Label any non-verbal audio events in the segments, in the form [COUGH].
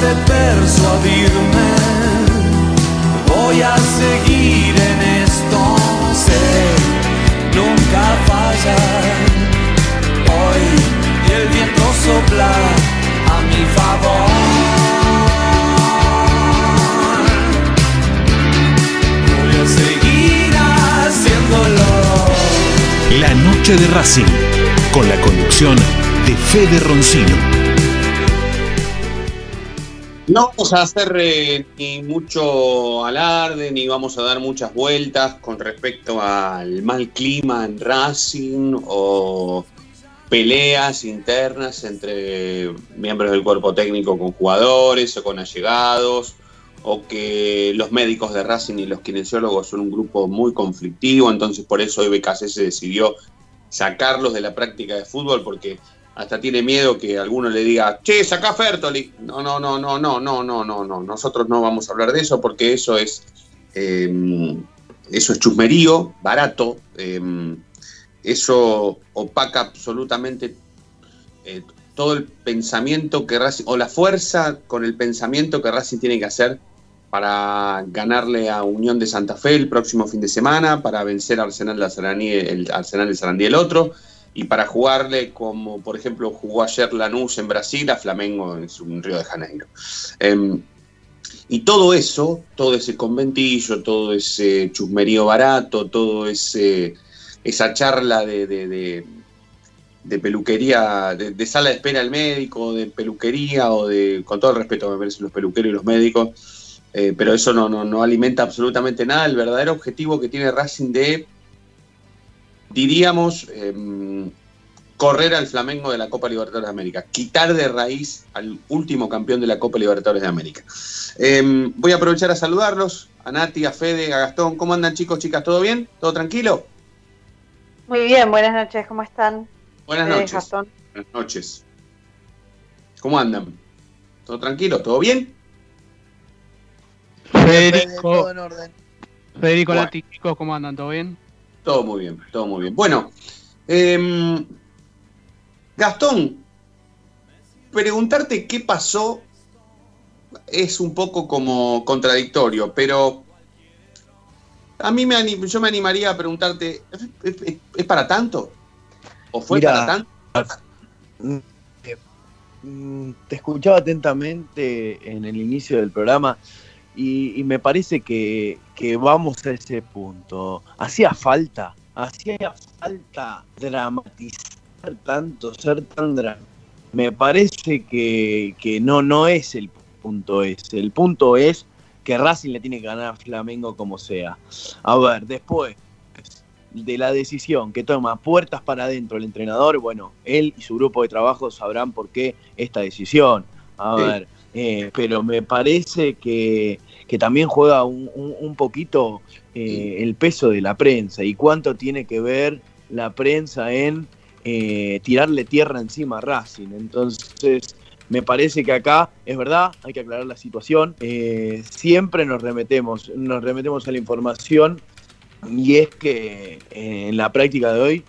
de persuadirme, voy a seguir en esto, sé, nunca falla. Hoy el viento sopla a mi favor. Voy a seguir haciéndolo. La noche de Racing, con la conducción de Fede Roncino. No vamos a hacer eh, ni mucho alarde, ni vamos a dar muchas vueltas con respecto al mal clima en Racing o peleas internas entre miembros del cuerpo técnico con jugadores o con allegados, o que los médicos de Racing y los kinesiólogos son un grupo muy conflictivo, entonces por eso hoy BKC se decidió sacarlos de la práctica de fútbol porque hasta tiene miedo que alguno le diga, che, sacá Fertoli. No, no, no, no, no, no, no, no, no. Nosotros no vamos a hablar de eso porque eso es eh, eso es chusmerío, barato. eh, eso opaca absolutamente eh, todo el pensamiento que Racing, o la fuerza con el pensamiento que Racing tiene que hacer para ganarle a Unión de Santa Fe el próximo fin de semana, para vencer a Arsenal de Sarandí, el Arsenal de Sarandí el otro, y para jugarle como, por ejemplo, jugó ayer Lanús en Brasil a Flamengo en Río de Janeiro. Eh, y todo eso, todo ese conventillo, todo ese chusmerío barato, todo ese esa charla de, de, peluquería, de, sala de espera al médico, de peluquería o de, con todo el respeto me merecen los peluqueros y los médicos, eh, pero eso no, no, no alimenta absolutamente nada. El verdadero objetivo que tiene Racing de, diríamos, eh, correr al Flamengo de la Copa Libertadores de América, quitar de raíz al último campeón de la Copa Libertadores de América. Eh, voy a aprovechar a saludarlos, a Nati, a Fede, a Gastón. ¿Cómo andan chicos, chicas? ¿Todo bien? ¿Todo tranquilo? Muy bien, buenas noches, ¿cómo están? Buenas Fede, noches. Gastón. Buenas noches. ¿Cómo andan? ¿Todo tranquilo? ¿Todo bien? Federico, Todo en orden. Federico Bueno. Lati, chicos, ¿cómo andan? ¿Todo bien? Todo muy bien, todo muy bien. Bueno, em, Gastón, preguntarte qué pasó es un poco como contradictorio, pero a mí me anim- yo me animaría a preguntarte, ¿es, es- es para tanto? ¿O fue para tanto? Mm, Te escuchaba atentamente en el inicio del programa y, y me parece que, que vamos a ese punto. Hacía falta, hacía falta dramatizar tanto, ser tan dramático. Me parece que, que no, no es el punto ese. El punto es que Racing le tiene que ganar a Flamengo como sea. A ver, después de la decisión que toma puertas para adentro el entrenador, bueno, él y su grupo de trabajo sabrán por qué esta decisión. A Sí. ver, eh, pero me parece que, que también juega un, un- un poquito eh, el peso de la prensa y cuánto tiene que ver la prensa en eh, tirarle tierra encima a Racing. Entonces, me parece que acá, es verdad, hay que aclarar la situación. eh, siempre nos remetemos, nos remetemos a la información y es que eh, en la práctica de hoy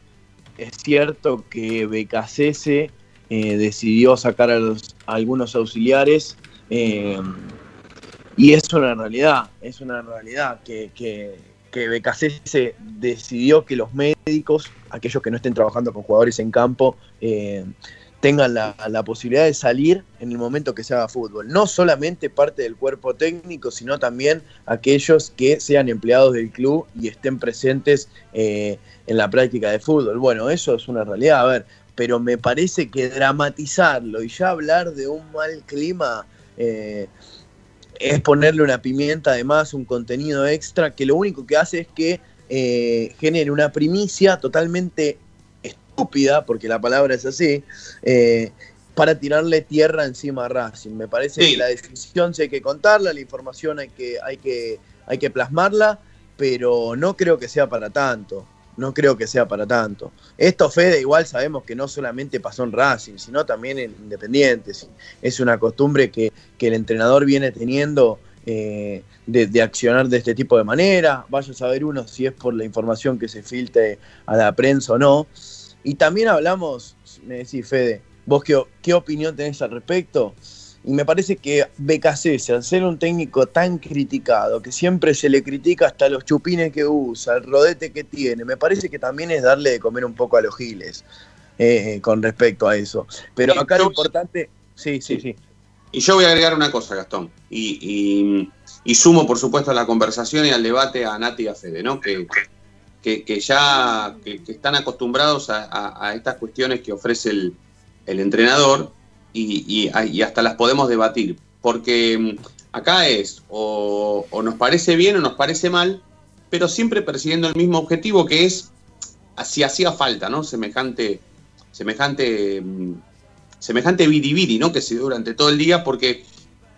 es cierto que BKCS eh, decidió sacar a, los, algunos auxiliares eh, Y es una realidad, es una realidad que, que, que BKC decidió que los médicos, aquellos que no estén trabajando con jugadores en campo, eh, tengan la, posibilidad de salir en el momento que se haga fútbol. No solamente parte del cuerpo técnico, sino también aquellos que sean empleados del club y estén presentes en la práctica de fútbol. Bueno, eso es una realidad, a ver, pero me parece que dramatizarlo y ya hablar de un mal clima eh, es ponerle una pimienta, además, un contenido extra que lo único que hace es que eh, genere una primicia totalmente estúpida, porque la palabra es así, eh, para tirarle tierra encima a Racing. Me parece Sí. que la decisión sí hay que contarla, la información hay que, hay que, hay que plasmarla, pero no creo que sea para tanto. No creo que sea para tanto. Esto, Fede, igual sabemos que no solamente pasó en Racing, sino también en Independiente. Sí. Es una costumbre que, que el entrenador viene teniendo eh, de, de accionar de este tipo de manera. Vaya a saber uno si es por la información que se filtre a la prensa o no. Y también hablamos, me decís, Fede, vos qué, qué opinión tenés al respecto. Y me parece que BKC, al ser un técnico tan criticado, que siempre se le critica hasta los chupines que usa, el rodete que tiene, me parece que también es darle de comer un poco a los giles eh, con respecto a eso. Pero acá lo importante, sí, sí, sí. Y yo voy a agregar una cosa, Gastón, y, y- y sumo, por supuesto, a la conversación y al debate a Nati y a Fede, ¿no? Que, que, que ya que, que están acostumbrados a, a- a estas cuestiones que ofrece el, el entrenador y, y- hasta las podemos debatir, porque mm, acá es o, o nos parece bien o nos parece mal, pero siempre persiguiendo el mismo objetivo que es, si hacía falta, ¿no? Semejante, semejante mm, semejante biribiri, ¿no? Que se dio durante todo el día, porque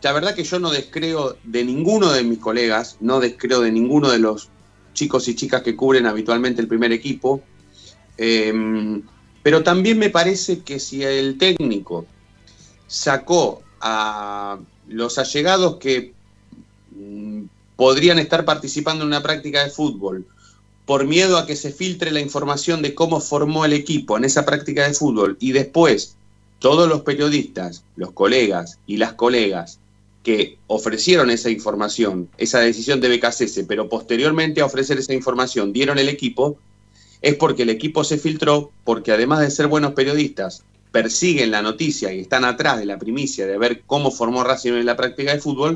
la verdad que yo no descreo de ninguno de mis colegas, no descreo de ninguno de los chicos y chicas que cubren habitualmente el primer equipo, eh, pero también me parece que si el técnico sacó a los allegados que mm, podrían estar participando en una práctica de fútbol por miedo a que se filtre la información de cómo formó el equipo en esa práctica de fútbol y después todos los periodistas, los colegas y las colegas que ofrecieron esa información, esa decisión de BKCS, pero posteriormente a ofrecer esa información dieron el equipo, es porque el equipo se filtró, porque además de ser buenos periodistas, persiguen la noticia y están atrás de la primicia de ver cómo formó Racing en la práctica de fútbol,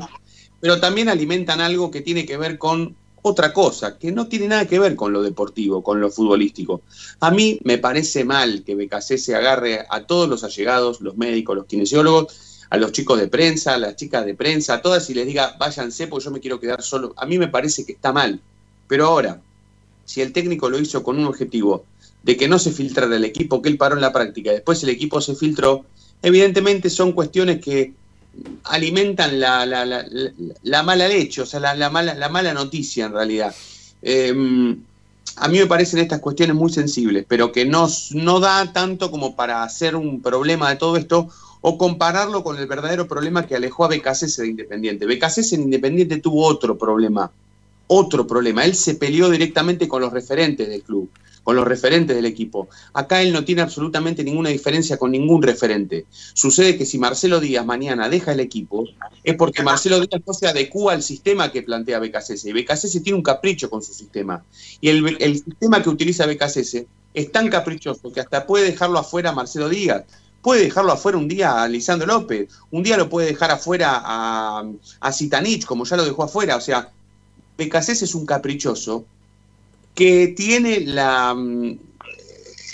pero también alimentan algo que tiene que ver con otra cosa, que no tiene nada que ver con lo deportivo, con lo futbolístico. A mí me parece mal que BKC se agarre a todos los allegados, los médicos, los kinesiólogos, a los chicos de prensa, a las chicas de prensa, a todas y les diga, váyanse porque yo me quiero quedar solo. A mí me parece que está mal. Pero ahora, si el técnico lo hizo con un objetivo de que no se filtrara el equipo, que él paró en la práctica, después el equipo se filtró, evidentemente son cuestiones que alimentan la, la, la, la, la mala leche, o sea, la, la, mala, la mala noticia en realidad. Eh, a mí me parecen estas cuestiones muy sensibles, pero que no, no da tanto como para hacer un problema de todo esto o compararlo con el verdadero problema que alejó a BKC de Independiente. BKC en Independiente tuvo otro problema, otro problema. Él se peleó directamente con los referentes del club, con los referentes del equipo. Acá él no tiene absolutamente ninguna diferencia con ningún referente. Sucede que si Marcelo Díaz mañana deja el equipo, es porque Marcelo Díaz no se adecúa al sistema que plantea BKC. Y BKC tiene un capricho con su sistema. Y el, sistema que utiliza BKC es tan caprichoso que hasta puede dejarlo afuera Marcelo Díaz puede dejarlo afuera un día a Lisandro López, un día lo puede dejar afuera a, a como ya lo dejó afuera. O sea, Becasés es un caprichoso que tiene la,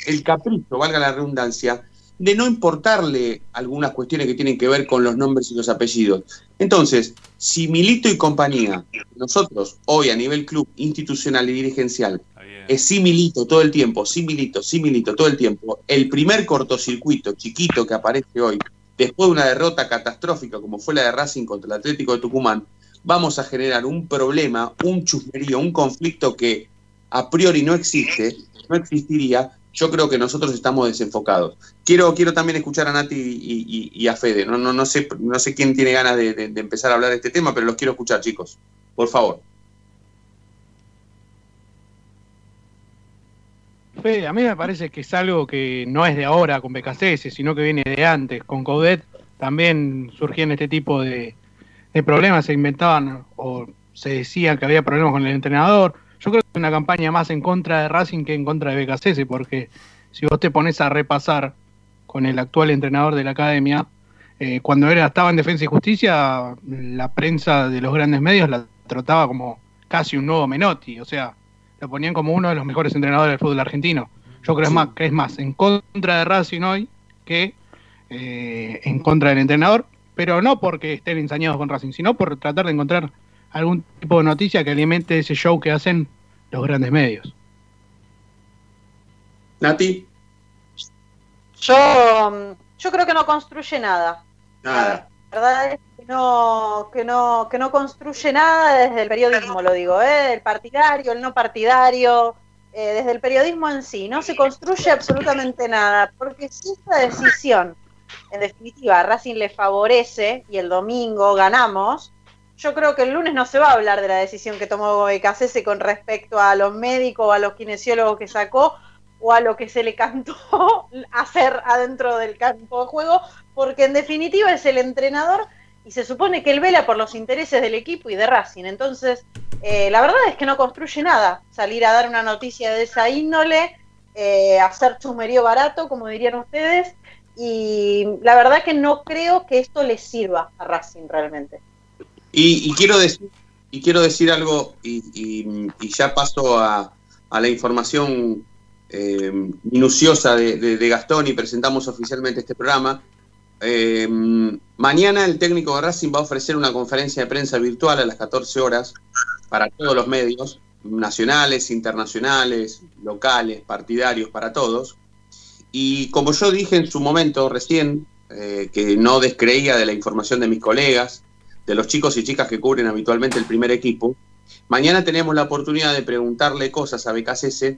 el capricho, valga la redundancia, de no importarle algunas cuestiones que tienen que ver con los nombres y los apellidos. Entonces, si Milito y compañía, nosotros hoy a nivel club institucional y dirigencial, es sí Milito todo el tiempo, sí Milito, sí Milito todo el tiempo, el primer cortocircuito chiquito que aparece hoy, después de una derrota catastrófica como fue la de Racing contra el Atlético de Tucumán, vamos a generar un problema, un chusmerío, un conflicto que a priori no existe, no existiría, yo creo que nosotros estamos desenfocados. Quiero, quiero también escuchar a Nati y, a Fede. No, no, no, sé, no sé quién tiene ganas de, empezar a hablar de este tema, pero los quiero escuchar, chicos. Por favor. Fede, a mí me parece que es algo que no es de ahora con BKCS, sino que viene de antes. Con Coudet también surgían este tipo de, de problemas, se inventaban o se decía que había problemas con el entrenador. Yo creo que es una campaña más en contra de Racing que en contra de BKC, porque si vos te pones a repasar con el actual entrenador de la academia, eh, cuando era, estaba en Defensa y Justicia, la prensa de los grandes medios la trataba como casi un nuevo Menotti, o sea, lo ponían como uno de los mejores entrenadores del fútbol argentino. Yo creo más, que es más en contra de Racing hoy que eh, en contra del entrenador, pero no porque estén ensañados con Racing, sino por tratar de encontrar algún tipo de noticia que alimente ese show que hacen los grandes medios. Nati. Yo, yo creo que no construye nada. Nada. La verdad es que no, que no, que no construye nada desde el periodismo, lo digo, ¿eh? el partidario, el no partidario, eh, desde el periodismo en sí. No se construye absolutamente nada, porque si esta decisión, en definitiva, a Racing le favorece y el domingo ganamos, yo creo que el lunes no se va a hablar de la decisión que tomó Becasese con respecto a los médicos a los kinesiólogos que sacó o a lo que se le cantó [LAUGHS] hacer adentro del campo de juego, porque en definitiva es el entrenador y se supone que él vela por los intereses del equipo y de Racing. Entonces, eh, la verdad es que no construye nada salir a dar una noticia de esa índole, eh, hacer chumerío barato, como dirían ustedes, y la verdad que no creo que esto le sirva a Racing realmente. Y, y quiero decir y quiero decir algo y, y- y ya paso a, a la información eh, minuciosa de, de- Gastón y presentamos oficialmente este programa. Eh, mañana el técnico de Racing va a ofrecer una conferencia de prensa virtual a las 14 horas para todos los medios, nacionales, internacionales, locales, partidarios, para todos. Y como yo dije en su momento recién, eh, que no descreía de la información de mis colegas, de los chicos y chicas que cubren habitualmente el primer equipo, mañana tenemos la oportunidad de preguntarle cosas a BKCS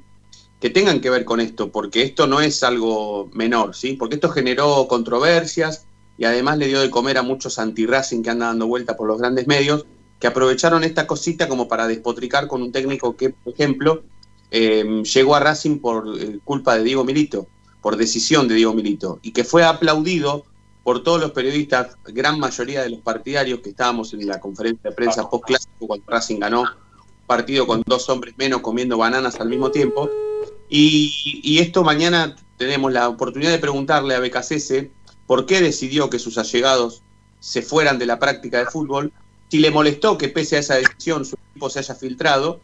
que tengan que ver con esto, porque esto no es algo menor, ¿sí? Porque esto generó controversias y además le dio de comer a muchos anti-Racing que andan dando vuelta por los grandes medios, que aprovecharon esta cosita como para despotricar con un técnico que, por ejemplo, eh, llegó a Racing por eh, culpa de Diego Milito, por decisión de Diego Milito, y que fue aplaudido por todos los periodistas, gran mayoría de los partidarios que estábamos en la conferencia de prensa post-clásico cuando Racing ganó, un partido con dos hombres menos comiendo bananas al mismo tiempo. Y, y esto mañana tenemos la oportunidad de preguntarle a BKCS por qué decidió que sus allegados se fueran de la práctica de fútbol, si le molestó que pese a esa decisión su equipo se haya filtrado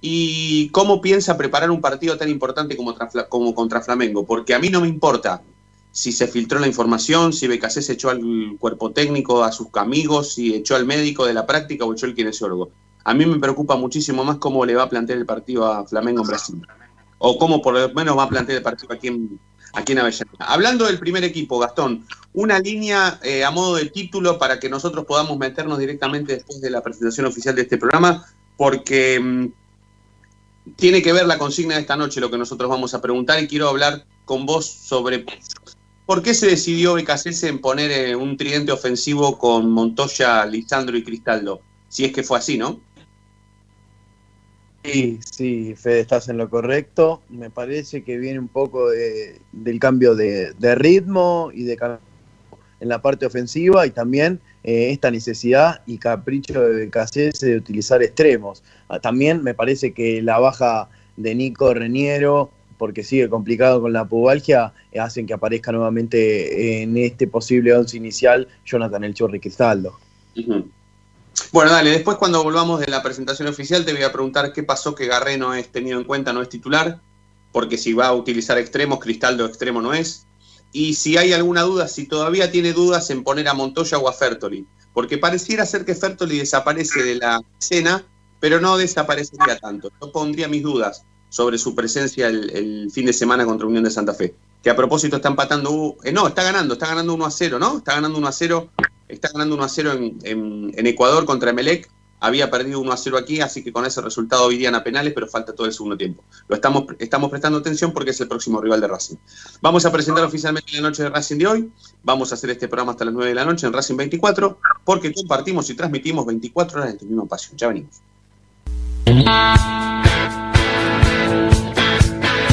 y cómo piensa preparar un partido tan importante como contra Flamengo, porque a mí no me importa si se filtró la información, si BKC echó al cuerpo técnico, a sus amigos, si echó al médico de la práctica o echó al kinesiólogo. A mí me preocupa muchísimo más cómo le va a plantear el partido a Flamengo en Brasil. O cómo por lo menos va a plantear el partido aquí en, aquí en Avellaneda. Hablando del primer equipo, Gastón, una línea eh, a modo de título para que nosotros podamos meternos directamente después de la presentación oficial de este programa, porque mm, tiene que ver la consigna de esta noche, lo que nosotros vamos a preguntar, y quiero hablar con vos sobre por qué se decidió BKC en poner eh, un tridente ofensivo con Montoya, Lisandro y Cristaldo. Si es que fue así, ¿no? Sí, sí, Fede, estás en lo correcto. Me parece que viene un poco de- del cambio de, ritmo y de en la parte ofensiva y también eh, esta necesidad y capricho de Becasés de utilizar extremos. Ah, También me parece que la baja de Nico Reniero, porque sigue complicado con la pubalgia, eh, hacen que aparezca nuevamente en este posible once inicial Jonathan El Chorri Cristaldo. Bueno, dale, después cuando volvamos de la presentación oficial te voy a preguntar qué pasó que Garré no es tenido en cuenta, no es titular, porque si va a utilizar extremos, Cristaldo extremo no es. Y si hay alguna duda, si todavía tiene dudas en poner a Montoya o a Fertoli, porque pareciera ser que Fertoli desaparece de la escena, pero no desaparecería tanto. Yo pondría mis dudas sobre su presencia el, fin de semana contra Unión de Santa Fe, que a propósito está empatando, eh, no, está ganando, está ganando 1 a 0, ¿no? Está ganando 1 a 0 está ganando 1 a 0 en, en- en Ecuador contra Emelec. Había perdido 1 a 0 aquí, así que con ese resultado irían a penales, pero falta todo el segundo tiempo. Lo estamos, estamos prestando atención porque es el próximo rival de Racing. Vamos a presentar oficialmente la noche de Racing de hoy. Vamos a hacer este programa hasta las 9 de la noche en Racing 24, porque compartimos y transmitimmo 24 horas de tu misma pasión. Ya venimos.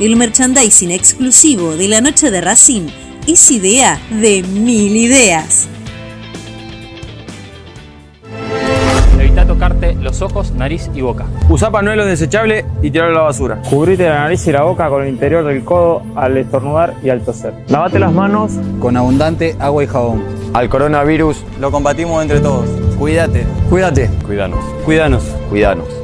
El merchandising exclusivo de la noche de Racing es idea de mil ideas. Evita tocarte los ojos, nariz y boca. Usa panuelo desechable y tirarlo a la basura. Cubrite la nariz y la boca con el interior del codo al estornudar y al toser. Lavate las manos con abundante agua y jabón. Al coronavirus lo combatimos entre todos. Cuídate. Cuídate. Cuídanos. Cuídanos. Cuídanos.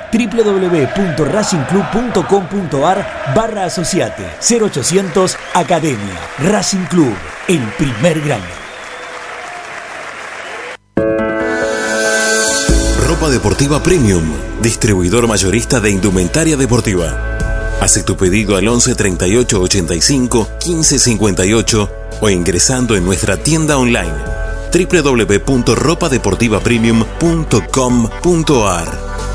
www.racingclub.com.ar barra asociate 0800 Academia Racing Club, el primer grande. Ropa Deportiva Premium, distribuidor mayorista de indumentaria deportiva. Hace tu pedido al 11 38 85 15 58 o ingresando en nuestra tienda online www.ropadeportivapremium.com.ar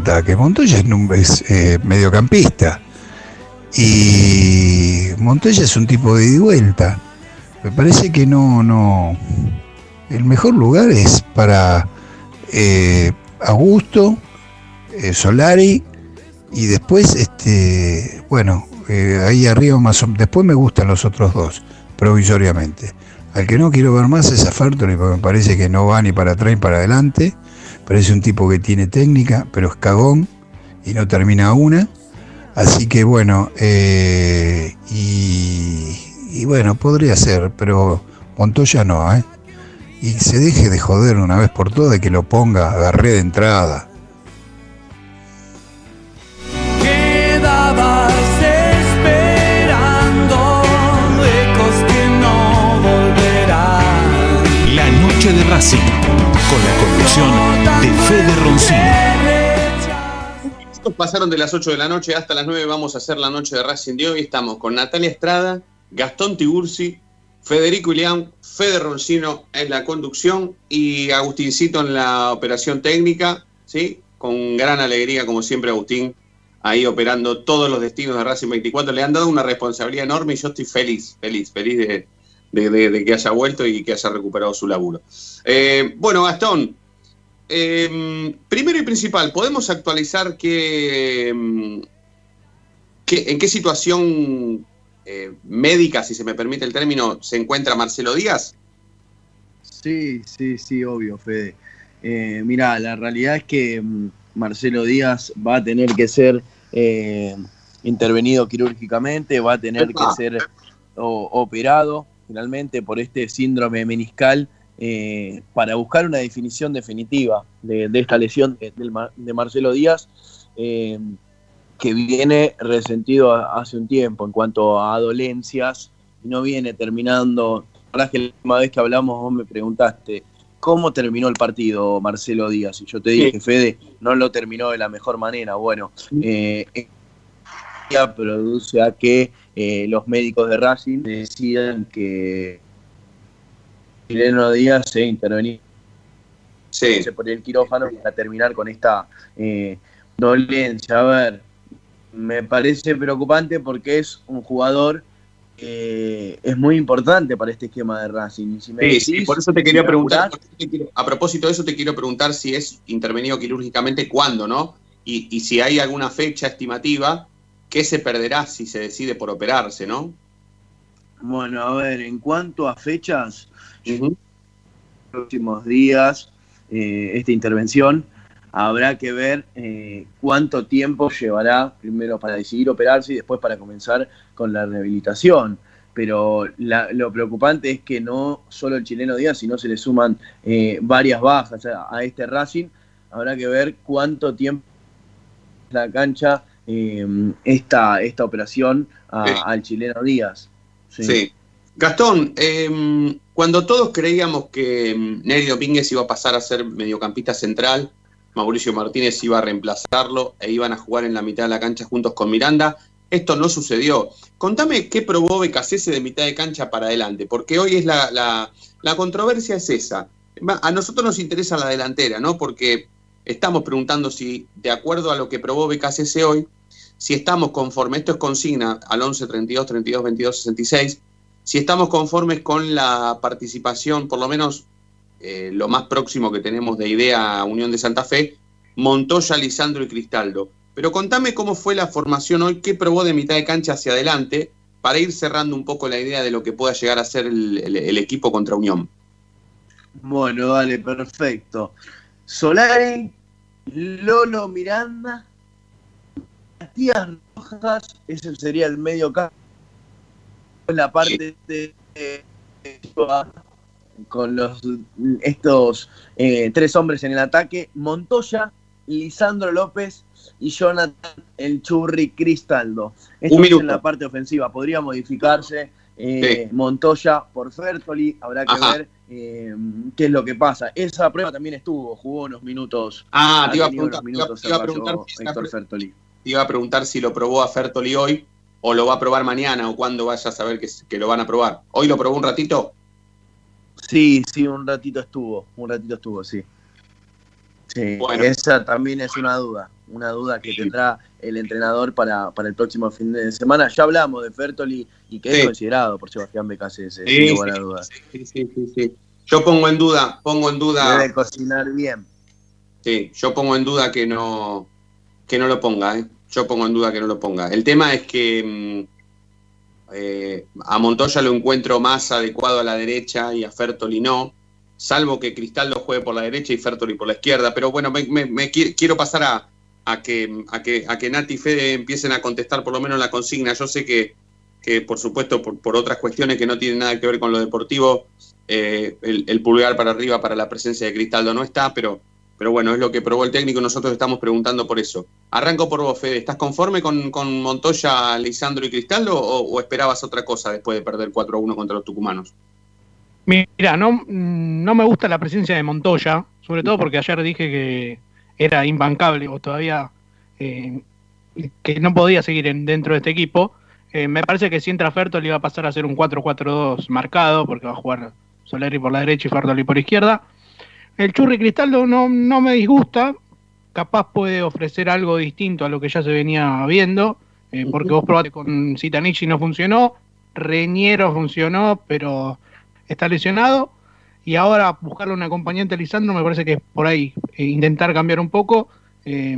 Ataque, Montoya es, es, eh, mediocampista. Y Montoya es un tipo de vuelta. Me parece que no, no. El mejor lugar es para eh, Augusto, eh, Solari y después, este, bueno, eh, ahí arriba más o Después me gustan los otros dos, provisoriamente. Al que no quiero ver más es a Fertoli, porque me parece que no va ni para atrás ni para adelante. Parece un tipo que tiene técnica, pero es cagón y no termina una. Así que bueno, eh, y, y bueno, podría ser, pero Montoya no, ¿eh? Y se deje de joder una vez por todas de que lo ponga, agarré de entrada. Quedabas esperando ecos que no volverán. La noche de Racing, con la conducción de Fede Roncino. Pasaron de las 8 de la noche hasta las 9. Vamos a hacer la noche de Racing de hoy. Estamos con Natalia Estrada, Gastón Tiburci Federico Ilián, Fede Roncino en la conducción y Agustincito en la operación técnica, ¿sí? Con gran alegría, como siempre, Agustín, ahí operando todos los destinos de Racing 24. Le han dado una responsabilidad enorme y yo estoy feliz, feliz, feliz de, de- de- de que haya vuelto y que haya recuperado su laburo. Eh, bueno, Gastón, eh, primero y principal, ¿podemos actualizar qué, mm, qué- en qué situación eh, médica, si se me permite el término, se encuentra Marcelo Díaz? Sí, sí, sí, obvio, Fede. Eh, mira, la realidad es que mm, Marcelo Díaz va a tener que ser eh, intervenido quirúrgicamente, va a tener que Epa. ser o- operado finalmente por este síndrome meniscal eh, para buscar una definición definitiva de, de esta lesión de, Mar- de Marcelo Díaz. eh, que viene resentido hace un tiempo en cuanto a dolencias y no viene terminando. La verdad es que la última vez que hablamos vos me preguntaste cómo terminó el partido Marcelo Díaz y yo te dije, Sí. Fede, no lo terminó de la mejor manera. Bueno, eh, produce a que eh, los médicos de Racing decidan que Chileno Díaz se intervenir Sí. por el quirófano para terminar con esta eh, dolencia. A ver, me parece preocupante porque es un jugador que es muy importante para este esquema de Racing. Si me Sí, sí, por eso te quería preguntar, a propósito de eso te quiero preguntar si es intervenido quirúrgicamente, cuándo, ¿no? Y, y si hay alguna fecha estimativa, ¿qué se perderá si se decide por operarse, ¿no? Bueno, a ver, en cuanto a fechas, próximos días, eh, esta intervención, habrá que ver eh, cuánto tiempo llevará primero para decidir operarse y después para comenzar con la rehabilitación. Pero la- lo preocupante es que no solo el chileno Díaz, sino se le suman eh, varias bajas a, a este Racing. Habrá que ver cuánto tiempo la cancha esta, esta operación a- Sí. al chileno Díaz. Sí. Gastón, eh, cuando todos creíamos que mm, Neri Domínguez iba a pasar a ser mediocampista central, Mauricio Martínez iba a reemplazarlo e iban a jugar en la mitad de la cancha juntos con Miranda, esto no sucedió. Contame qué probó Becasese de mitad de cancha para adelante, porque hoy es la, la- la controversia es esa. A nosotros nos interesa la delantera, ¿no? Porque estamos preguntando si, de acuerdo a lo que probó Becasese hoy, si estamos conformes, esto es consigna al 11 32 32 22 66, si estamos conformes con la participación, por lo menos eh, lo más próximo que tenemos de idea Unión de Santa Fe, Montoya, Lisandro y Cristaldo. Pero contame cómo fue la formación hoy, qué probó de mitad de cancha hacia adelante, para ir cerrando un poco la idea de lo que pueda llegar a ser el, el- equipo contra Unión. Bueno, dale, perfecto. Solari, Lolo Miranda, Matías Rojas, ese sería el medio campo. La parte de, de- con los estos eh, tres hombres en el ataque, Montoya, Lisandro López y Jonathan el Churri Cristaldo. Esto Un es en la parte ofensiva. Podría modificarse eh, Montoya por Fertoli. Habrá que Ajá. ver eh, qué es lo que pasa. Esa prueba también estuvo, jugó unos minutos. Ah, te iba a preguntar, minutos te iba a el Rayo preguntar si Héctor Fertoli. Te iba a preguntar si lo probó a Fertoli hoy o lo va a probar mañana o cuándo vaya a saber que, que lo van a probar. ¿Hoy lo probó un ratito? Sí, sí, un ratito estuvo, un ratito estuvo, sí. Sí, Bueno. esa también es una duda, una duda que tendrá el entrenador para, para el próximo fin de semana. Ya hablamos de Fertoli y que Sí. es considerado por Sebastián Becasese, Sí, sin sí, lugar a dudas. Sí, sí, sí, sí. Yo pongo en duda, pongo en duda. Debe cocinar bien. Sí, yo pongo en duda que no, que no lo ponga, ¿eh? Yo pongo en duda que no lo ponga. El tema es que mm, eh, a Montoya lo encuentro más adecuado a la derecha y a Fertoli no, salvo que Cristaldo juegue por la derecha y Fertoli por la izquierda. Pero bueno, me, me- me qui- quiero pasar a, a que, a, que, a que Nati y Fede empiecen a contestar por lo menos la consigna. Yo sé que, que por supuesto, por, por otras cuestiones que no tienen nada que ver con lo deportivo, eh, el, pulgar para arriba para la presencia de Cristaldo no está, pero, pero bueno, es lo que probó el técnico, nosotros estamos preguntando por eso. Arranco por vos, Fede, ¿estás conforme con, con Montoya, Lisandro y Cristaldo o, o esperabas otra cosa después de perder 4 a 1 contra los tucumanos? Mira, no, mm, no me gusta la presencia de Montoya, sobre todo porque ayer dije que era imbancable o todavía eh, que no podía seguir en- dentro de este equipo. Eh, me parece que si entra Fertoli va a pasar a ser un 4-4-2 marcado, porque va a jugar Soleri por la derecha y Fertoli por izquierda. El Churri Cristaldo no, no me disgusta, capaz puede ofrecer algo distinto a lo que ya se venía viendo, eh, porque vos probaste con Zitanich y no funcionó, Reñero funcionó, pero está lesionado, y ahora buscarle un acompañante a Lisandro me parece que es por ahí, eh, intentar cambiar un poco, eh,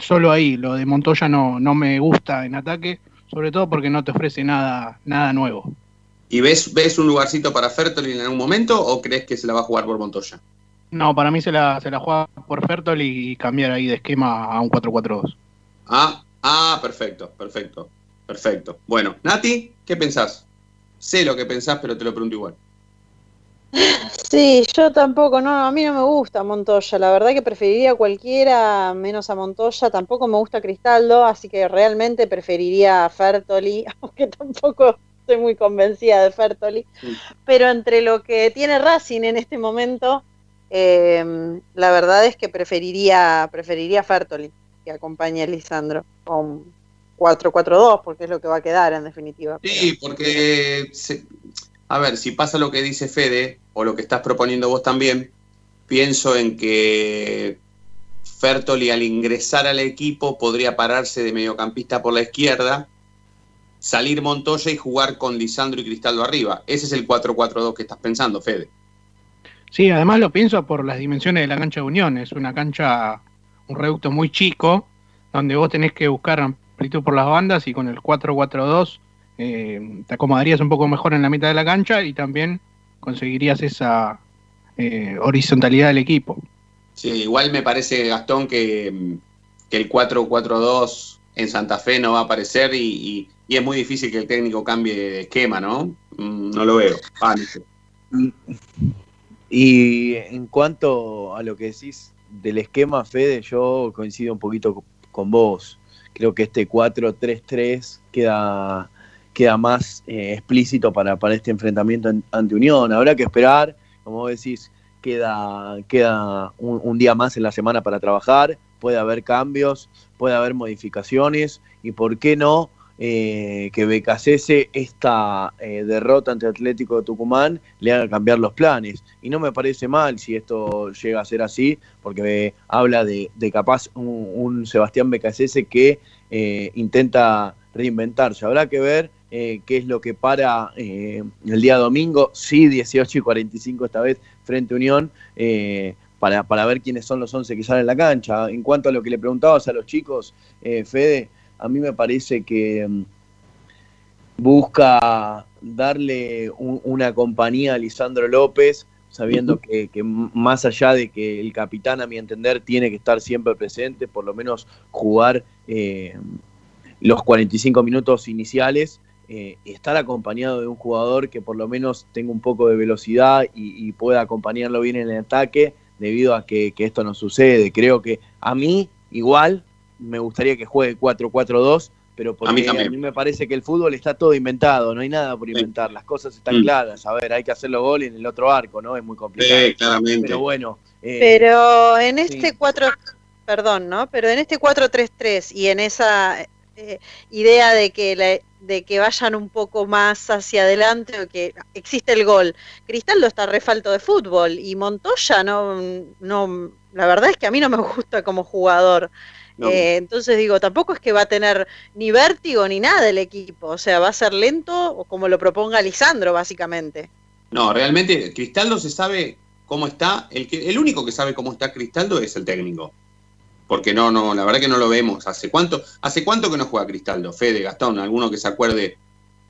solo ahí, lo de Montoya no, no me gusta en ataque, sobre todo porque no te ofrece nada, nada nuevo. ¿Y ves, ves un lugarcito para Fertoli en algún momento o crees que se la va a jugar por Montoya? No, para mí se la, se la juega por Fertoli y cambiar ahí de esquema a un 4-4-2. Ah, ah, perfecto, perfecto, perfecto. Bueno, Nati, ¿qué pensás? Sé lo que pensás, pero te lo pregunto igual. Sí, yo tampoco, no, a mí no me gusta Montoya, la verdad que preferiría cualquiera menos a Montoya, tampoco me gusta Cristaldo, así que realmente preferiría a Fertoli, [LAUGHS] aunque tampoco estoy muy convencida de Fertoli, pero entre lo que tiene Racing en este momento, eh, la verdad es que preferiría, preferiría a Fertoli que acompañe a Lisandro con 4-4-2, porque es lo que va a quedar en definitiva. Sí, porque, se- a ver, si pasa lo que dice Fede, o lo que estás proponiendo vos también, pienso en que Fertoli al ingresar al equipo podría pararse de mediocampista por la izquierda, salir Montoya y jugar con Lisandro y Cristaldo arriba. Ese es el 4-4-2 que estás pensando, Fede. Sí, además lo pienso por las dimensiones de la cancha de Unión. Es una cancha, un reducto muy chico, donde vos tenés que buscar amplitud por las bandas y con el 4-4-2 eh, te acomodarías un poco mejor en la mitad de la cancha y también conseguirías esa eh, horizontalidad del equipo. Sí, igual me parece, Gastón, que, que el 4-4-2 en Santa Fe no va a aparecer y, y- y es muy difícil que el técnico cambie de esquema, ¿no? Mm, No lo veo. Ah, no sé. Y en cuanto a lo que decís del esquema, Fede, yo coincido un poquito co- con vos. Creo que este 4-3-3 queda, queda más eh, explícito para, para este enfrentamiento en- ante Unión. Habrá que esperar, como decís, queda, queda un, día más en la semana para trabajar, puede haber cambios, puede haber modificaciones y por qué no eh, que Becasese esta eh, derrota ante Atlético de Tucumán le haga cambiar los planes. Y no me parece mal si esto llega a ser así, porque me habla de, de capaz un, un Sebastián Becasese que eh, intenta reinventarse. Habrá que ver eh, qué es lo que para eh, el día domingo, sí, 18 y 45 esta vez frente a Unión. eh, para, para ver quiénes son los 11 que salen a la cancha. En cuanto a lo que le preguntabas a los chicos, eh, Fede, a mí me parece que mm, busca darle un- una compañía a Lisandro López, sabiendo que, que más allá de que el capitán, a mi entender, tiene que estar siempre presente, por lo menos jugar eh, los 45 minutos iniciales, eh, estar acompañado de un jugador que por lo menos tenga un poco de velocidad y, y pueda acompañarlo bien en el ataque, debido a que, que esto no sucede. Creo que a mí, igual, me gustaría que juegue 4-4-2, pero porque A a mí mí, también. me parece que el fútbol está todo inventado, no hay nada por inventar, las cosas están Mm. claras. A ver, hay que hacer los goles en el otro arco, ¿no? Es muy complicado. Sí, claramente. Pero bueno, eh, Pero en este sí. 4, perdón, ¿no? Pero en este 4-3-3 y en esa eh, idea de que la- de que vayan un poco más hacia adelante o que existe el gol. Cristaldo está refalto de fútbol y Montoya no, no, la verdad es que a mí no me [LAUGHS] gusta como jugador. No. Eh, entonces digo, tampoco es que va a tener ni vértigo ni nada el equipo, o sea, va a ser lento o como lo proponga Lisandro, básicamente. No, realmente, Cristaldo se sabe cómo está. El, que, el único que sabe cómo está Cristaldo es el técnico. Porque no, no, la verdad que no lo vemos. ¿Hace cuánto, hace cuánto que no juega Cristaldo? Fede, Gastón, alguno que se acuerde.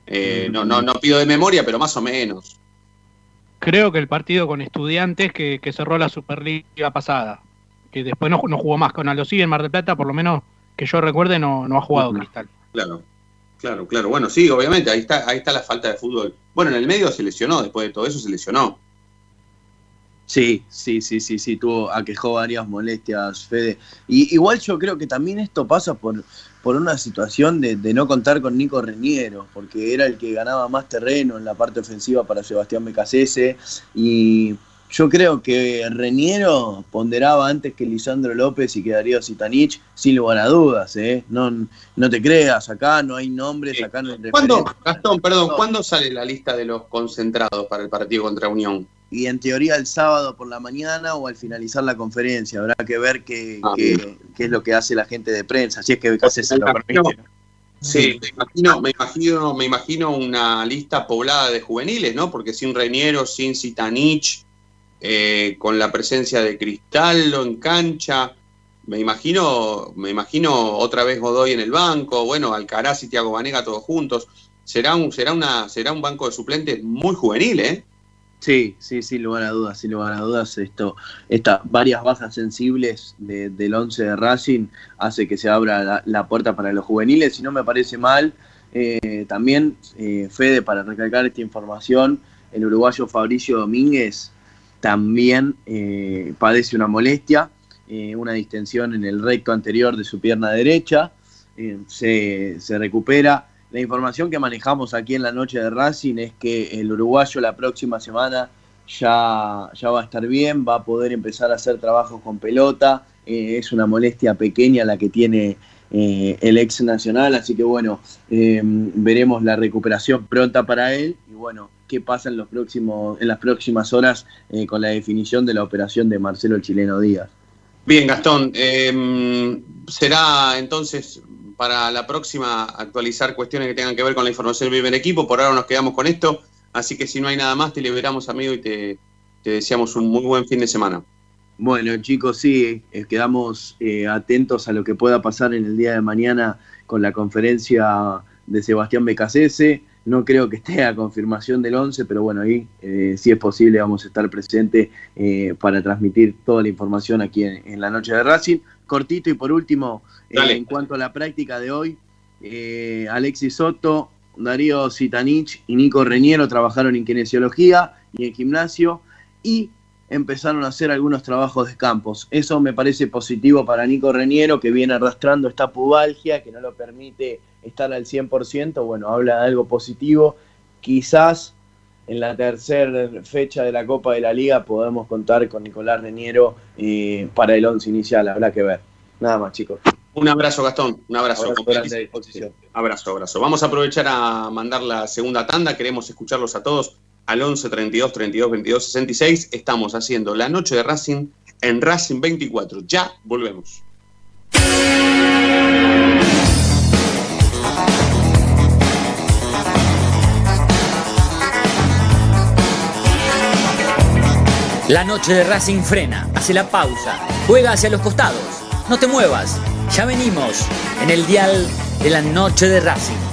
Eh, no, no, no pido de memoria, pero más o menos. Creo que el partido con estudiantes que, que cerró la Superliga pasada, que después no, no jugó más con Aldo en Mar del Plata, por lo menos que yo recuerde, no, no ha jugado Ujú. Cristal. Claro, claro, claro. Bueno, sí, obviamente, ahí está, ahí está la falta de fútbol. Bueno, en el medio se lesionó, después de todo eso se lesionó. Sí, sí, sí, sí, sí, tuvo, aquejó varias molestias, Fede. Y igual yo creo que también esto pasa por, por una situación de, de no contar con Nico Reñero, porque era el que ganaba más terreno en la parte ofensiva para Sebastián Becasese. Y Yo creo que Reñero ponderaba antes que Lisandro López y que Darío Sitanich, sin lugar a dudas, ¿eh? No, no te creas, acá no hay nombres, acá no hay ¿Cuándo. Gastón, perdón, ¿cuándo sale la lista de los concentrados para el partido contra Unión? Y en teoría el sábado por la mañana o al finalizar la conferencia, habrá que ver qué, Ah, qué- qué es lo que hace la gente de prensa, si es que Becasese se lo permite. Sí, me imagino, me imagino, me imagino una lista poblada de juveniles, ¿no? Porque sin Reñero, sin Sitanich, eh, con la presencia de Cristaldo en cancha, me imagino, me imagino otra vez Godoy en el banco, bueno, Alcaraz y Tiago Banega todos juntos. Será un, será una, será un banco de suplentes muy juvenil, ¿eh? Sí, sí, sin lugar a dudas, sin lugar a dudas, esto, estas varias bajas sensibles de- del 11 de Racing hace que se abra la, la puerta para los juveniles, y no me parece mal, eh, también, eh, Fede, para recalcar esta información, el uruguayo Fabricio Domínguez también eh, padece una molestia, eh, una distensión en el recto anterior de su pierna derecha, eh, se, se recupera. La información que manejamos aquí en la noche de Racing es que el uruguayo la próxima semana ya, ya va a estar bien, va a poder empezar a hacer trabajos con pelota. es una molestia pequeña la que tiene eh, el ex nacional, así que bueno, eh, veremos la recuperación pronta para él y bueno, qué pasa en, los próximos, en las próximas horas eh, con la definición de la operación de Marcelo el Chileno Díaz. Bien, Gastón, eh, será entonces para la próxima actualizar cuestiones que tengan que ver con la información del primer equipo. Por ahora nos quedamos con esto, así que si no hay nada más, te liberamos, amigo, y te deseamos un muy buen fin de semana. Bueno, chicos, sí, eh, quedamos eh, atentos a lo que pueda pasar en el día de mañana con la conferencia de Sebastián Becasese. No creo que esté a confirmación del 11, pero bueno, ahí, eh, si es posible, vamos a estar presentes eh, para transmitir toda la información aquí en, en la noche de Racing. Cortito y por último, eh, en cuanto a la práctica de hoy, eh, Alexis Soto, Darío Sitanich y Nico Reñero trabajaron en kinesiología y en gimnasio y empezaron a hacer algunos trabajos de campos. Eso me parece positivo para Nico Reñero, que viene arrastrando esta pubalgia, que no lo permite estar al 100%. Bueno, habla de algo positivo. Quizás en la tercera fecha de la Copa de la Liga podemos contar con Nicolás Reñero eh, para el once inicial. Habrá que ver. Nada más, chicos. Un abrazo, Gastón. Un abrazo. Abrazo grande disposición. Abrazo, abrazo. Vamos a aprovechar a mandar la segunda tanda. Queremos escucharlos a todos al 11 32 32 22 66. Estamos haciendo la noche de Racing en Racing 24. Ya volvemos. La noche de Racing frena, hace la pausa, juega hacia los costados. No te muevas, ya venimos en el dial de la noche de Racing.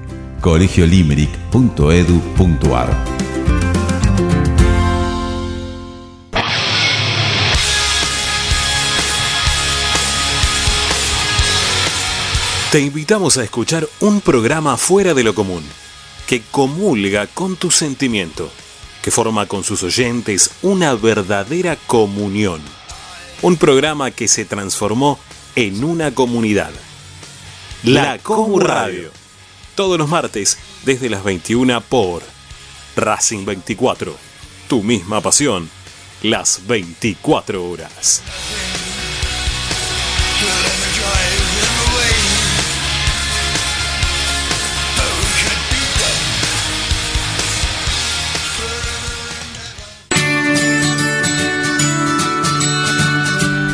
colegiolimerick.edu.ar Te invitamos a escuchar un programa fuera de lo común, que comulga con tu sentimiento, que forma con sus oyentes una verdadera comunión. Un programa que se transformó en una comunidad. La Comu Radio. Todos los martes desde las 21 por Racing 24. Tu misma pasión. Las 24 horas.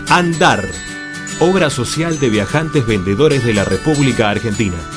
Andar, obra social de viajantes vendedores de la República Argentina.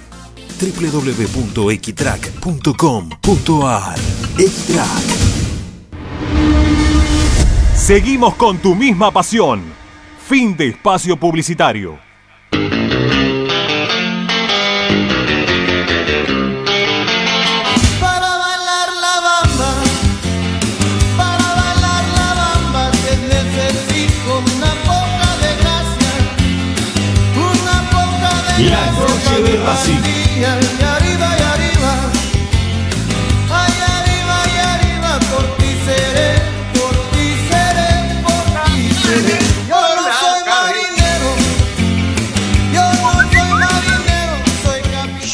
www.equitrack.com.ar Equitrack Seguimos con tu misma pasión. Fin de espacio publicitario. La bamba, para bailar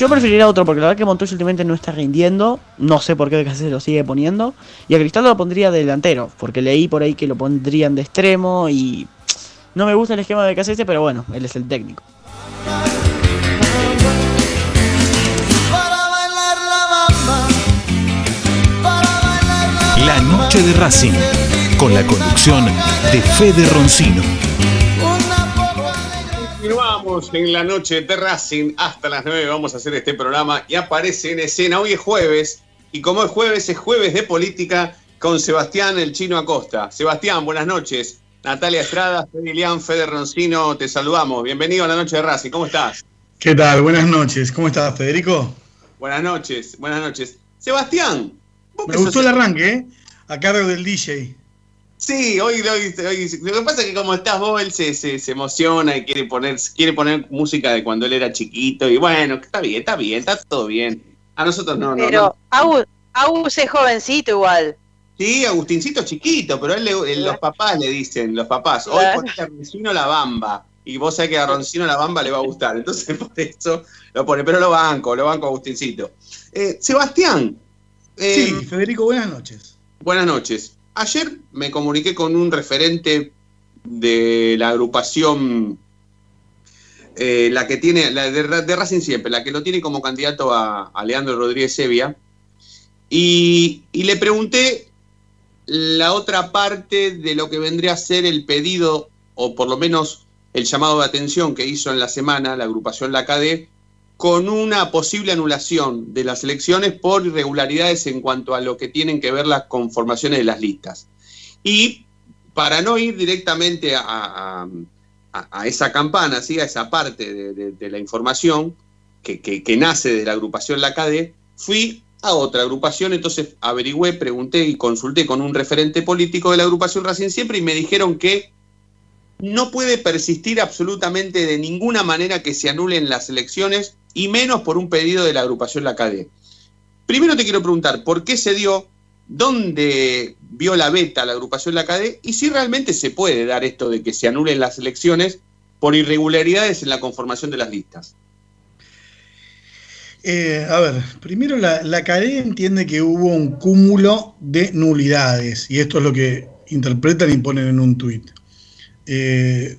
Preferiría otro porque la verdad que Montoya últimamente no está rindiendo. No sé por qué BKC se lo sigue poniendo. Y a Cristaldo lo pondría de delantero. Porque leí por ahí que lo pondrían de extremo. Y no me gusta el esquema de BKC, pero bueno, él es el técnico. La noche de Racing, con la conducción de Fede Roncino. En la noche de Racing. Hasta las 9 vamos a hacer este programa y aparece en escena. Hoy es jueves y como es jueves, es jueves de política con Sebastián el Chino Acosta. Sebastián, buenas noches. Natalia Estrada, Fede Ilián, Fede Roncino, te saludamos. Bienvenido a la noche de Racing. ¿Cómo estás? ¿Qué tal? Buenas noches. ¿Cómo estás, Federico? Buenas noches, buenas noches. Sebastián, vos Me gustó sos- el arranque, ¿eh? A cargo del DJ. Sí, hoy, hoy, hoy- lo que pasa es que como estás vos, él se, se, se emociona y quiere poner, quiere poner música de cuando él era chiquito. Y bueno, está bien, está bien, está todo bien. A nosotros no, no. Pero no. Agus, Agus es jovencito igual. Sí, Agustincito chiquito, pero él le- eh, los papás le dicen, los papás, hoy Claro. ponete a Roncino la bamba. Y vos sabés que a Roncino la bamba le va a gustar. Entonces [LAUGHS] por eso lo pone, pero lo banco, lo banco a Agustincito. Eh, Sebastián. eh, Sí, Federico, buenas noches. Buenas noches. Ayer me comuniqué con un referente de la agrupación, eh, la que tiene, la de, Ra- de Racing siempre, la que lo tiene como candidato a, a Leandro Rodríguez Sevilla, y, y le pregunté la otra parte de lo que vendría a ser el pedido, o por lo menos el llamado de atención que hizo en la semana la agrupación La CADE, con una posible anulación de las elecciones por irregularidades en cuanto a lo que tienen que ver las conformaciones de las listas. Y para no ir directamente a, esa campana, ¿sí? a esa parte de, la información que nace de la agrupación La CADE, fui a otra agrupación, entonces averigüé, pregunté y consulté con un referente político de la agrupación Racing Siempre y me dijeron que no puede persistir absolutamente de ninguna manera que se anulen las elecciones y menos por un pedido de la agrupación La CADE. Primero te quiero preguntar, ¿por qué se dio? ¿Dónde vio la beta la agrupación La CADE? Y si realmente se puede dar esto de que se anulen las elecciones por irregularidades en la conformación de las listas. Eh, a ver, primero la, la entiende que hubo un cúmulo de nulidades, y esto es lo que interpretan y ponen en un tuit. eh,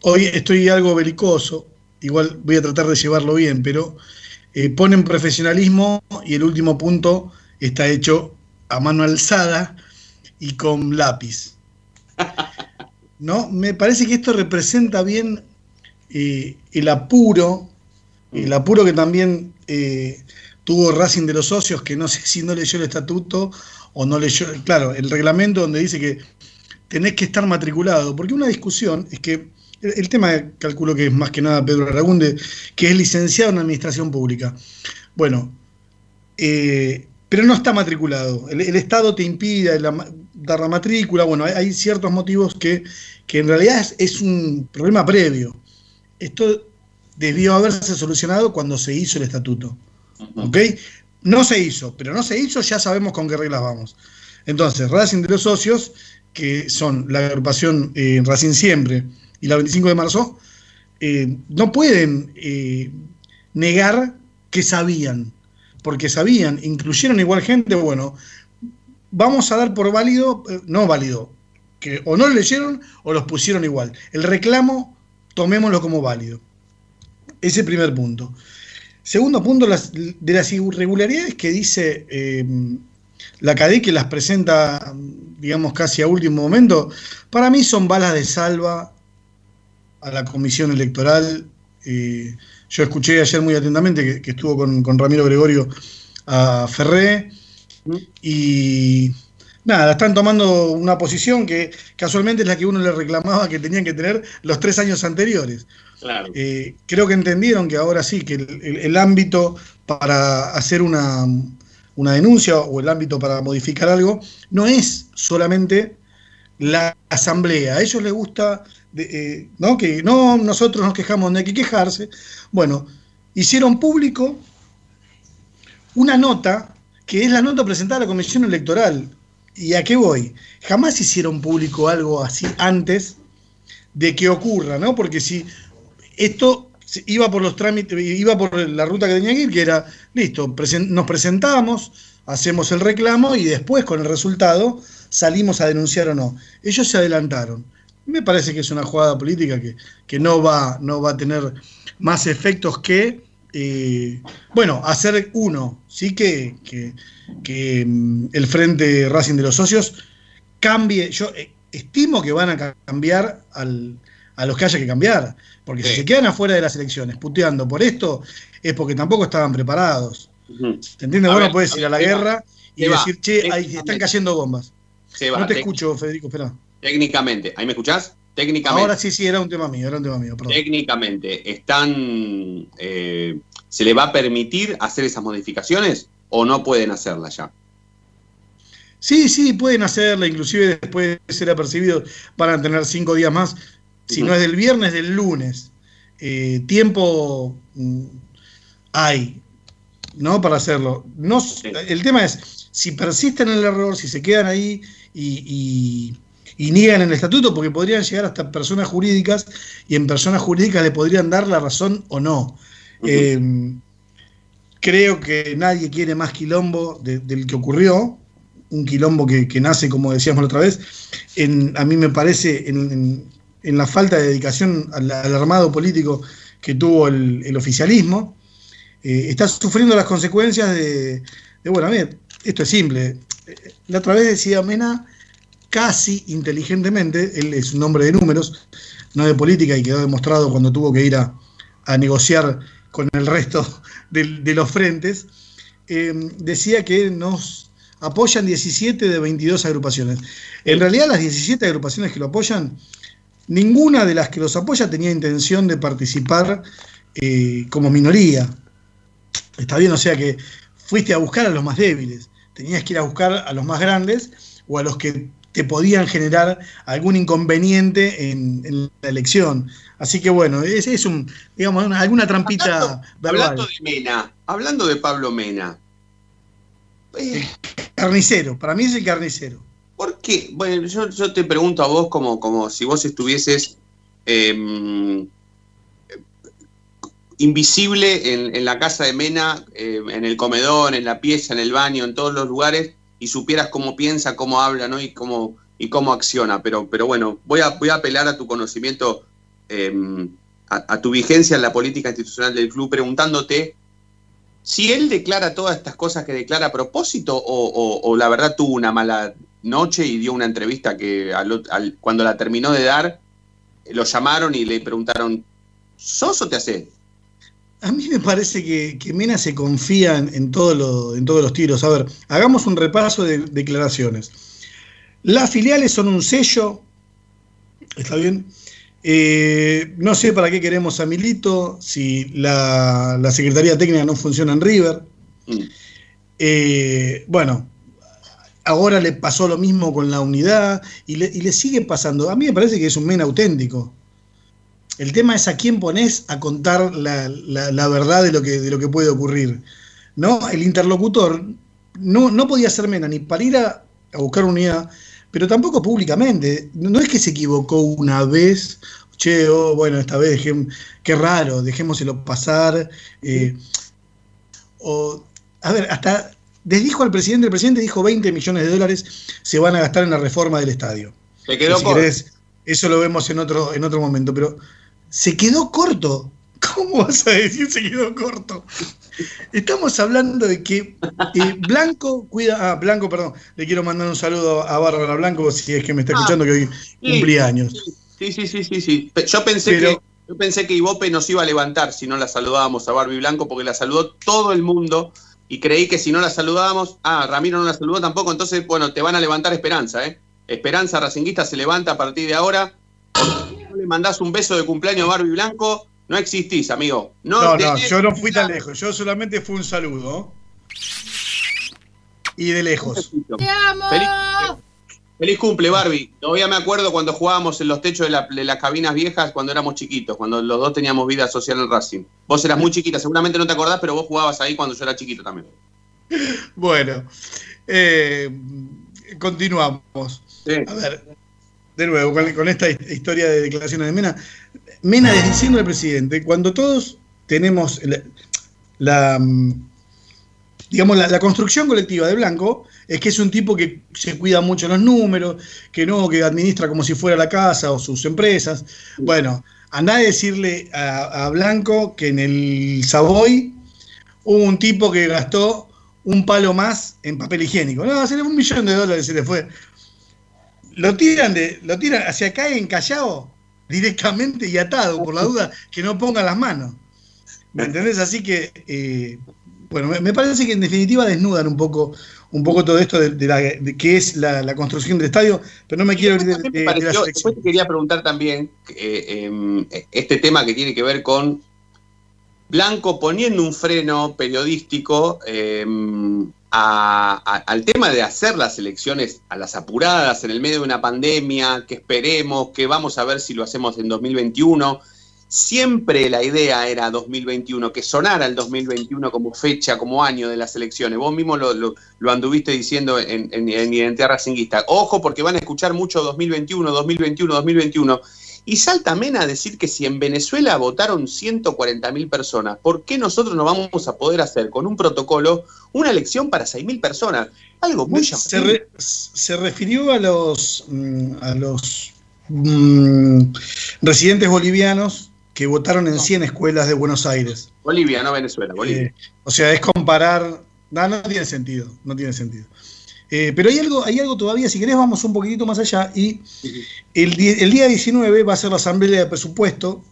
hoy estoy algo belicoso, igual voy a tratar de llevarlo bien, pero eh, ponen profesionalismo y el último punto está hecho a mano alzada y con lápiz. [LAUGHS] ¿No? Me parece que esto representa bien eh, el apuro, el apuro que también eh, tuvo Racing de los socios, que no sé si no leyó el estatuto o no leyó, claro, el reglamento donde dice que tenés que estar matriculado, porque una discusión es que el, tema, calculo que es más que nada Pedro Aragunde, que es licenciado en Administración Pública. Bueno, eh, pero no está matriculado. El, el Estado te impide la- dar la matrícula. Bueno, hay, hay ciertos motivos que, que en realidad es, es un problema previo. Esto debió haberse solucionado cuando se hizo el estatuto. ¿Ok? No se hizo, pero no se hizo, ya sabemos con qué reglas vamos. Entonces, Racing de los socios, que son la agrupación eh, Racing Siempre y la 25 de marzo, eh, no pueden eh, negar que sabían, porque sabían, incluyeron igual gente, bueno, vamos a dar por válido, eh, no válido, que o no lo leyeron o los pusieron igual. El reclamo, tomémoslo como válido. Ese primer punto. Segundo punto, de las irregularidades que dice la CADE, que las presenta, digamos, casi a último momento, para mí son balas de salva a la comisión electoral. Eh, yo escuché ayer muy atentamente que, que estuvo con, con Ramiro Gregorio a Ferré y nada, están tomando una posición que casualmente es la que uno le reclamaba que tenían que tener los tres años anteriores. Claro. Eh, creo que entendieron que ahora sí, que el, el- el ámbito para hacer una, una denuncia o el ámbito para modificar algo no es solamente la asamblea. A ellos les gusta eh, ¿no? que no, nosotros nos quejamos, no hay que quejarse. Bueno, hicieron público una nota que es la nota presentada a la Comisión Electoral. ¿Y a qué voy? Jamás hicieron público algo así antes de que ocurra, ¿no? Porque si esto iba por los trámites, iba por la ruta que tenía que ir, que era, listo, nos presentamos, hacemos el reclamo y después con el resultado salimos a denunciar o no. Ellos se adelantaron. Me parece que es una jugada política que, que no, va, no va a tener más efectos que, eh, bueno, hacer uno, sí que, que, que, mm, el Frente Racing de los Socios cambie, yo eh, estimo que van a ca- cambiar al- a los que haya que cambiar, porque si se quedan afuera de las elecciones puteando por esto, es porque tampoco estaban preparados. ¿Te entiendes? A Vos ver, no puedes ir a la guerra y decir, che, ahí técnicamente. están cayendo bombas. No te escucho, Federico, espera. Técnicamente, ¿ahí me escuchás? Técnicamente. Ahora sí, sí, era un tema mío, era un tema mío, perdón. técnicamente, ¿están, eh, ¿se le va a permitir hacer esas modificaciones o no pueden hacerlas ya? Sí, sí, pueden hacerla, inclusive después de ser apercibidos van a tener cinco días más, si no es del viernes, del lunes. Eh, tiempo mm, hay, ¿no? Para hacerlo. No, El tema es, si persisten en el error, si se quedan ahí y, y- y niegan el estatuto, porque podrían llegar hasta personas jurídicas y en personas jurídicas le podrían dar la razón o no. Eh, creo que nadie quiere más quilombo de- del que ocurrió, un quilombo que, que nace, como decíamos la otra vez, en, a mí me parece en, en- en la falta de dedicación al, al armado político que tuvo el, el oficialismo. Eh, está sufriendo las consecuencias de, de, bueno, a ver, esto es simple. La otra vez decía Mena, casi inteligentemente, él es un hombre de números, no de política, y quedó demostrado cuando tuvo que ir a, negociar con el resto [LAUGHS] de, los frentes, eh, decía que nos apoyan 17 de 22 agrupaciones. En realidad las 17 agrupaciones que lo apoyan, ninguna de las que los apoya tenía intención de participar eh, como minoría. Está bien, o sea que fuiste a buscar a los más débiles, tenías que ir a buscar a los más grandes o a los que te podían generar algún inconveniente en, en la elección. Así que bueno, es, es un, digamos, una- alguna trampita verbal. Hablando de Mena, hablando de Pablo Mena, eh, Carnicero, para mí es el carnicero. ¿por qué? Bueno, yo, yo te pregunto a vos como, como si vos estuvieses eh, invisible en, en la casa de Mena, eh, en el comedor, en la pieza, en el baño, en todos los lugares, y supieras cómo piensa, cómo habla, ¿no? Y cómo, y cómo acciona. Pero, pero bueno, voy a, voy a apelar a tu conocimiento, eh, a, tu vigencia en la política institucional del club, preguntándote si él declara todas estas cosas que declara a propósito o, la verdad tuvo una mala noche y dio una entrevista que cuando la terminó de dar lo llamaron y le preguntaron, ¿sos o te haces? A mí me parece que, que Mena se confía en, en todo lo- en todos los tiros. A ver, hagamos un repaso de declaraciones. Las filiales son un sello, ¿está bien? Eh, no sé para qué queremos a Milito si la, la Secretaría Técnica no funciona en River. Eh, bueno, ahora le pasó lo mismo con la unidad y le, y le sigue pasando. A mí me parece que es un Mena auténtico. El tema es a quién pones a contar la, la- la verdad de lo, que, de lo que puede ocurrir. ¿no? El interlocutor no, no podía ser Mena ni para ir a, a buscar unidad, pero tampoco públicamente. No es que se equivocó una vez, che, oh, bueno, esta vez dejé- qué raro, dejémoselo pasar. eh, o, a ver, hasta desdijo al presidente, el presidente dijo 20 millones de dólares se van a gastar en la reforma del estadio. Se quedó si querés, eso lo vemos en otro, en otro momento, pero se quedó corto. [LAUGHS] ¿Cómo vas a decir se quedó corto? Estamos hablando de que eh, Blanco cuida. Ah, Blanco, perdón. Le quiero mandar un saludo a Bárbara Blanco, si es que me está Ah, escuchando, que hoy cumplí años. Sí, sí, sí, sí, sí. Yo pensé Pero- que yo pensé que Ibope nos iba a levantar si no la saludábamos a Barbie Blanco, porque la saludó todo el mundo y creí que si no la saludábamos, ah, Ramiro no la saludó tampoco, entonces, bueno, te van a levantar esperanza, ¿eh? Esperanza Racinguista se levanta a partir de ahora. Le mandás un beso de cumpleaños a Barbie Blanco, no existís, amigo. No, No, yo no fui tan lejos. Yo solamente fui un saludo. Y de lejos. ¡Te amo! Feliz, feliz cumple, Barbie. Todavía me acuerdo cuando jugábamos en los techos de, la- de las cabinas viejas cuando éramos chiquitos, cuando los dos teníamos vida social en Racing. Vos eras muy chiquita, seguramente no te acordás, pero vos jugabas ahí cuando yo era chiquito también. [LAUGHS] Bueno, eh, continuamos. A ver, de nuevo, con, esta his- historia de declaraciones de Mena. Mena desdiciendo al presidente, cuando todos tenemos la, mm, digamos, la, construcción colectiva de Blanco, es que es un tipo que se cuida mucho los números, que no, que administra como si fuera la casa o sus empresas. Bueno, andá a decirle a, a Blanco que en el Savoy hubo un tipo que gastó un palo más en papel higiénico. No, se le fue un millón de dólares, se le fue. Lo tiran de, lo tiran hacia acá encallado directamente y atado, por la duda, que no ponga las manos. ¿Me entendés? Así que, eh, bueno, me, me parece que en definitiva desnudan un poco, un poco todo esto de, de la, de qué es la, la construcción del estadio, pero no me quiero ir de, de- la después te quería preguntar también eh, em, este tema que tiene que ver con Blanco poniendo un freno periodístico em, a- al tema de hacer las elecciones a las apuradas en el medio de una pandemia, que esperemos, que vamos a ver si lo hacemos en 2021. Siempre la idea era 2021, que sonara el 2021 como fecha, como año de las elecciones. Vos mismo lo, anduviste diciendo en, en- en Racinguista. Ojo, porque van a escuchar mucho 2021, 2021, 2021. Y salta Mena a decir que si en Venezuela votaron 140 mil personas, ¿por qué nosotros no vamos a poder hacer con un protocolo una elección para 6 mil personas? Algo muy se, llamativo. re- se refirió a los, mm, a los mm, residentes bolivianos que votaron en 100 escuelas de Buenos Aires. Bolivia, no Venezuela, Bolivia. Eh, o sea, es comparar. No, no tiene sentido. No tiene sentido. Eh, pero hay algo, hay algo todavía, si querés, vamos un poquitito más allá. Y el, día 19 va a ser la asamblea de presupuesto,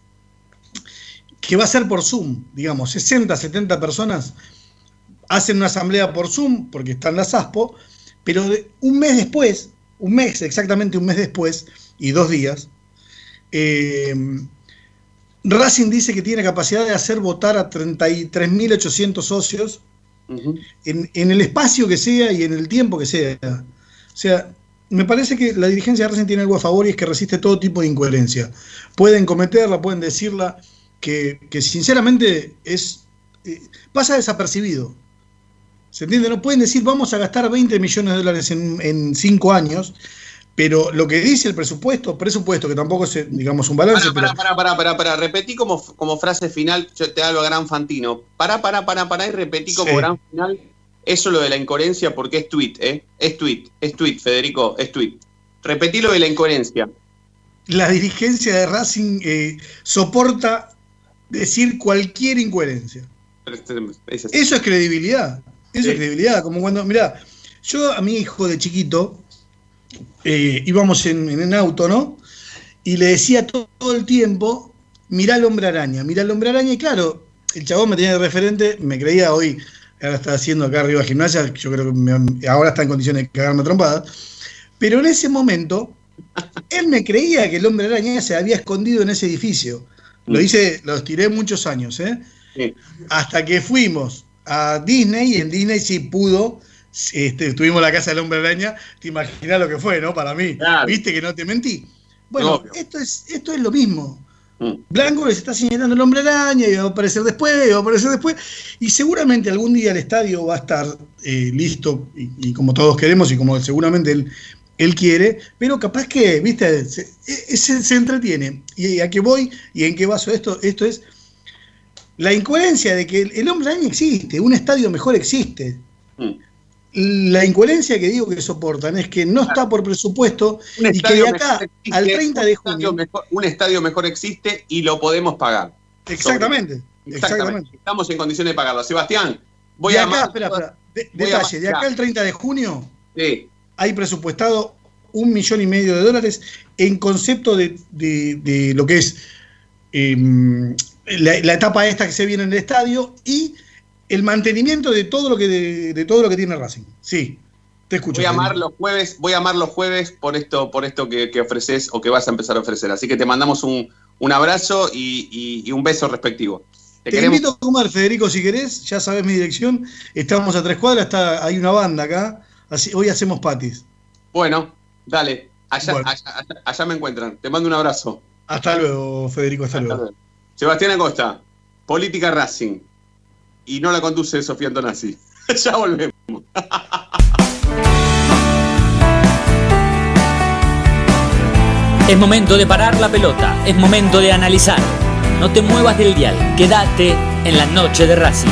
que va a ser por Zoom, digamos, 60, 70 personas hacen una asamblea por Zoom, porque están las ASPO, pero de- un mes después, un mes, exactamente un mes después, y dos días, eh, Racing dice que tiene capacidad de hacer votar a 33.800 socios en, en el espacio que sea y en el tiempo que sea. O sea, me parece que la dirigencia de Racing tiene algo a favor y es que resiste todo tipo de incoherencia. Pueden cometerla, pueden decirla, que, que sinceramente es eh, pasa desapercibido. ¿Se entiende? No pueden decir vamos a gastar 20 millones de dólares en, en cinco años, pero lo que dice el presupuesto, presupuesto que tampoco es, digamos, un balance, Pará, pará, pará, pará, pará, repetí como, como frase final, yo te hablo a Gran Fantino. Pará, pará, pará, pará, y repetí como Sí. gran final eso lo de la incoherencia porque es tweet, ¿eh? Es tweet, es tweet, Federico, es tweet. Repetí lo de la incoherencia. La dirigencia de Racing eh, soporta decir cualquier incoherencia. Este, Es. Eso es credibilidad. Eso Sí. es credibilidad. Como cuando, mirá, yo a mi hijo de chiquito eh, íbamos en, en un auto, ¿no? Y le decía todo, todo el tiempo, mirá al hombre araña, mirá al hombre araña. Y claro, el chabón me tenía de referente, me creía hoy, ahora está haciendo acá arriba gimnasia, yo creo que me- ahora está en condiciones de cagarme trompada. Pero en ese momento, él me creía que el hombre araña se había escondido en ese edificio. Lo hice, lo estiré muchos años, ¿eh? Sí. Hasta que fuimos a Disney y en Disney sí pudo. Este, tuvimos la casa del hombre araña, te imaginas lo que fue, ¿no? Para mí. Claro. ¿Viste que no te mentí? Bueno, Obvio. esto es, esto es lo mismo. Mm. Blanco les está señalando el hombre araña y va a aparecer después, y va a aparecer después. Y seguramente algún día el estadio va a estar eh, listo, y, y como todos queremos y como seguramente él, él quiere, pero capaz que, viste, se, e- se- se entretiene. ¿Y a qué voy? ¿Y en qué vaso esto? Esto es la incoherencia de que el, el hombre araña existe, un estadio mejor existe. Mm. La incoherencia que digo que soportan es que no está por presupuesto Un y que de acá existe, al 30 de estadio junio. mejor- un estadio mejor existe y lo podemos pagar. Exactamente. Exactamente. Exactamente. Estamos en condiciones de pagarlo. Sebastián, voy de a acá, espera, espera. De- detalle, de acá al 30 de junio Sí. hay presupuestado un millón y medio de dólares en concepto de, de- de lo que es em, la, la etapa esta que se viene en el estadio y el mantenimiento de todo lo que de, de todo lo que tiene Racing. Sí, te escucho. Voy a amar los jueves, voy a amar los jueves por esto, por esto que, que ofreces o que vas a empezar a ofrecer. Así que te mandamos un, un abrazo y, y- y un beso respectivo. Te, Te queremos. invito a comer, Federico, si querés. Ya sabes mi dirección. Estamos a tres cuadras. Está, hay una banda acá. Así, hoy hacemos patis. Bueno, dale. Allá, Bueno. allá- allá- allá me encuentran. Te mando un abrazo. Hasta luego, Federico. Hasta, luego. Sebastián Acosta, Política Racing. Y no la conduce Sofía Antonazzi. [LAUGHS] ya volvemos. Es momento de parar la pelota, es momento de analizar. No te muevas del dial, quédate en la noche de Racing.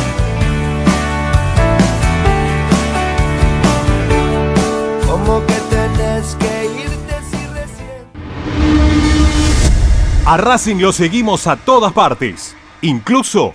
Como que tenés que irte si recién. A Racing lo seguimos a todas partes, incluso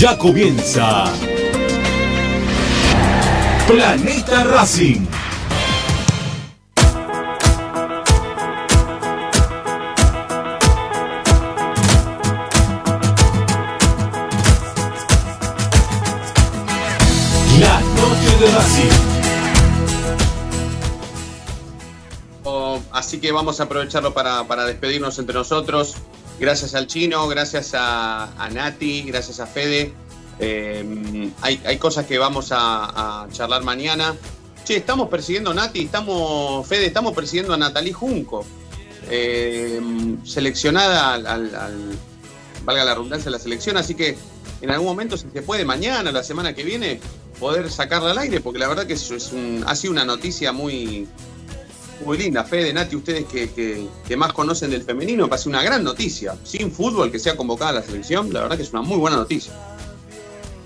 Ya comienza Planeta Racing. La noche de Racing. Oh, Así que vamos a aprovecharlo para, para despedirnos entre nosotros. Gracias al chino, gracias a, a Nati, gracias a Fede. Eh, hay, hay cosas que vamos a, charlar mañana. Che, estamos persiguiendo a Nati, estamos, Fede, estamos persiguiendo a Natalie Junco. eh, seleccionada al, al- al- valga la redundancia, a la selección. Así que en algún momento, si se puede, mañana, la semana que viene, poder sacarla al aire, porque la verdad que eso es un, ha sido una noticia muy, muy linda. Fede, Nati, ustedes que, que- que más conocen del femenino, parece una gran noticia. Sin fútbol, que sea convocada a la selección, la verdad que es una muy buena noticia.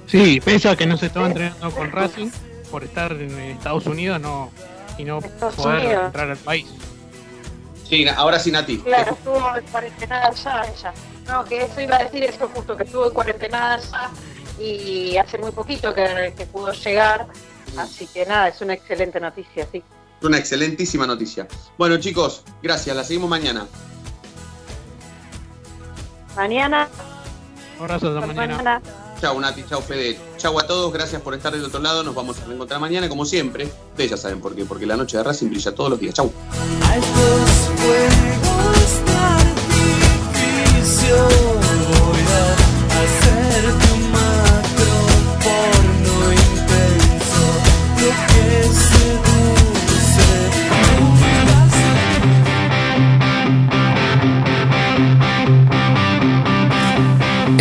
Sí, pese a que no se estaba entrenando con Racing por estar en Estados Unidos no y no poder Unidos. entrar al país. Sí, ahora sí, Nati. Claro, estuvo en cuarentena allá ella. No, que eso iba a decir eso justo, que estuvo en cuarentena allá y hace muy poquito que, que pudo llegar. Así que nada, es una excelente noticia, sí. Es una excelentísima noticia. Bueno, chicos, gracias. La seguimos mañana. Mañana. Abrazo hasta mañana. Chau, Nati, chau, Fede. Chau a todos, gracias por estar del otro lado. Nos vamos a reencontrar mañana, como siempre. Ustedes ya saben por qué, porque la noche de Racing brilla todos los días. Chau.